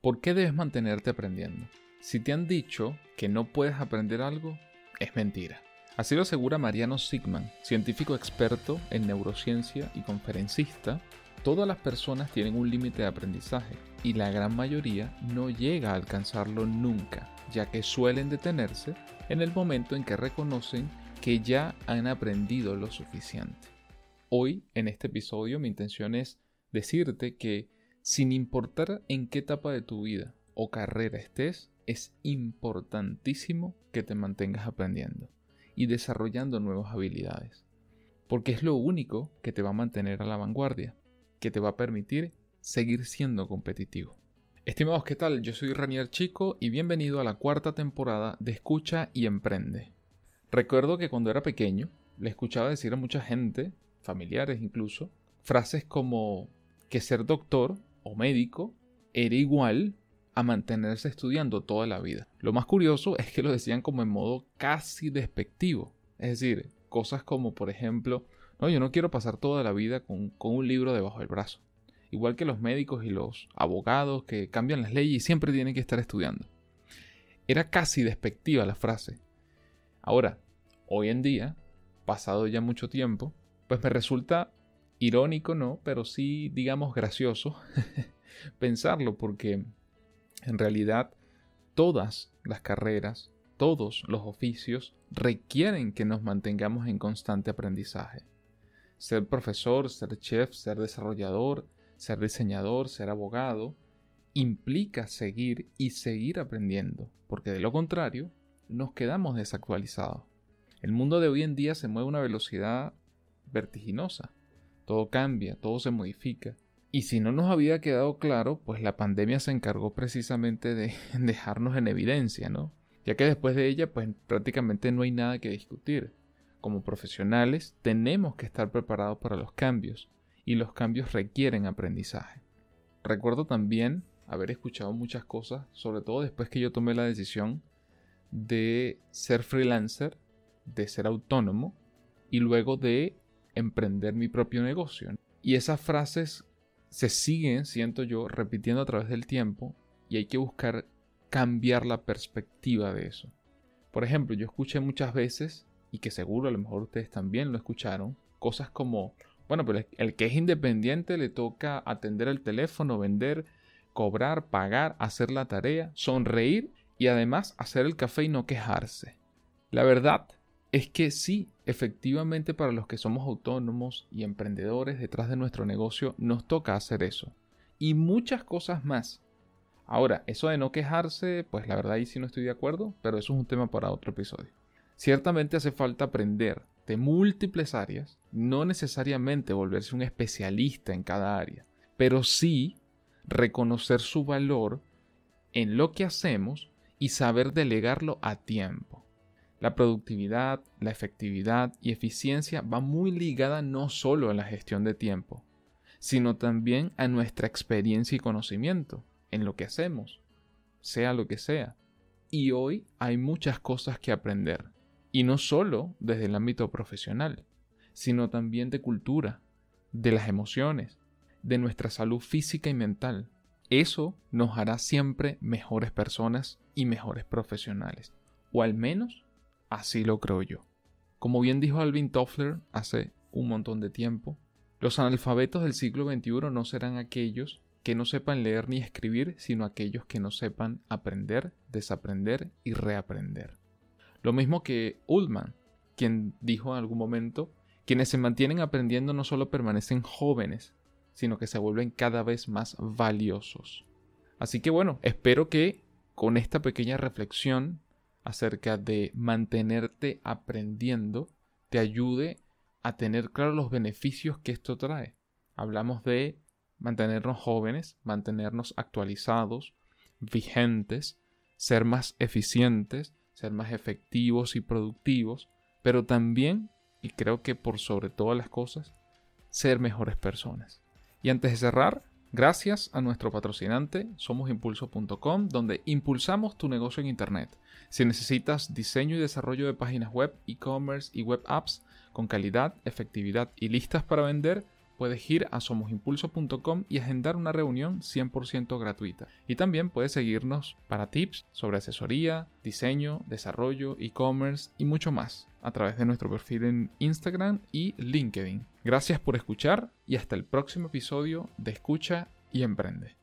¿Por qué debes mantenerte aprendiendo? Si te han dicho que no puedes aprender algo, es mentira. Así lo asegura Mariano Sigman, científico experto en neurociencia y conferencista. Todas las personas tienen un límite de aprendizaje y la gran mayoría no llega a alcanzarlo nunca, ya que suelen detenerse en el momento en que reconocen que ya han aprendido lo suficiente. Hoy, en este episodio, mi intención es decirte que sin importar en qué etapa de tu vida o carrera estés, es importantísimo que te mantengas aprendiendo y desarrollando nuevas habilidades. Porque es lo único que te va a mantener a la vanguardia, que te va a permitir seguir siendo competitivo. Estimados, ¿qué tal? Yo soy Ranier Chico y bienvenido a la cuarta temporada de Escucha y Emprende. Recuerdo que cuando era pequeño le escuchaba decir a mucha gente, familiares incluso, frases como que ser doctor o médico era igual a mantenerse estudiando toda la vida. Lo más curioso es que lo decían como en modo casi despectivo. Es decir, cosas como, por ejemplo, no, yo no quiero pasar toda la vida con, con un libro debajo del brazo. Igual que los médicos y los abogados que cambian las leyes y siempre tienen que estar estudiando. Era casi despectiva la frase. Ahora, hoy en día, pasado ya mucho tiempo, pues me resulta irónico, ¿no? Pero sí, digamos, gracioso pensarlo, porque en realidad todas las carreras, todos los oficios requieren que nos mantengamos en constante aprendizaje. Ser profesor, ser chef, ser desarrollador, ser diseñador, ser abogado, implica seguir y seguir aprendiendo, porque de lo contrario, nos quedamos desactualizados. El mundo de hoy en día se mueve a una velocidad vertiginosa todo cambia, todo se modifica. Y si no nos había quedado claro, pues la pandemia se encargó precisamente de dejarnos en evidencia, ¿no? Ya que después de ella, pues prácticamente no hay nada que discutir. Como profesionales, tenemos que estar preparados para los cambios, y los cambios requieren aprendizaje. Recuerdo también haber escuchado muchas cosas, sobre todo después que yo tomé la decisión de ser freelancer, de ser autónomo, y luego de emprender mi propio negocio. Y esas frases se siguen, siento yo, repitiendo a través del tiempo y hay que buscar cambiar la perspectiva de eso. Por ejemplo, yo escuché muchas veces, y que seguro a lo mejor ustedes también lo escucharon, cosas como, bueno, pero el que es independiente le toca atender el teléfono, vender, cobrar, pagar, hacer la tarea, sonreír y además hacer el café y no quejarse. La verdad es que sí, efectivamente para los que somos autónomos y emprendedores detrás de nuestro negocio nos toca hacer eso. Y muchas cosas más. Ahora, eso de no quejarse, pues la verdad ahí sí no estoy de acuerdo, pero eso es un tema para otro episodio. Ciertamente hace falta aprender de múltiples áreas, no necesariamente volverse un especialista en cada área, pero sí reconocer su valor en lo que hacemos y saber delegarlo a tiempo. La productividad, la efectividad y eficiencia va muy ligada no solo a la gestión de tiempo, sino también a nuestra experiencia y conocimiento en lo que hacemos, sea lo que sea. Y hoy hay muchas cosas que aprender, y no solo desde el ámbito profesional, sino también de cultura, de las emociones, de nuestra salud física y mental. Eso nos hará siempre mejores personas y mejores profesionales, o al menos Así lo creo yo. Como bien dijo Alvin Toffler hace un montón de tiempo, los analfabetos del siglo XXI no serán aquellos que no sepan leer ni escribir, sino aquellos que no sepan aprender, desaprender y reaprender. Lo mismo que Ullman, quien dijo en algún momento, quienes se mantienen aprendiendo no solo permanecen jóvenes, sino que se vuelven cada vez más valiosos. Así que bueno, espero que con esta pequeña reflexión acerca de mantenerte aprendiendo te ayude a tener claro los beneficios que esto trae. Hablamos de mantenernos jóvenes, mantenernos actualizados, vigentes, ser más eficientes, ser más efectivos y productivos, pero también, y creo que por sobre todas las cosas, ser mejores personas. Y antes de cerrar, Gracias a nuestro patrocinante, somosimpulso.com, donde impulsamos tu negocio en Internet. Si necesitas diseño y desarrollo de páginas web, e-commerce y web apps con calidad, efectividad y listas para vender, puedes ir a somosimpulso.com y agendar una reunión 100% gratuita. Y también puedes seguirnos para tips sobre asesoría, diseño, desarrollo, e-commerce y mucho más a través de nuestro perfil en Instagram y LinkedIn. Gracias por escuchar y hasta el próximo episodio de Escucha y Emprende.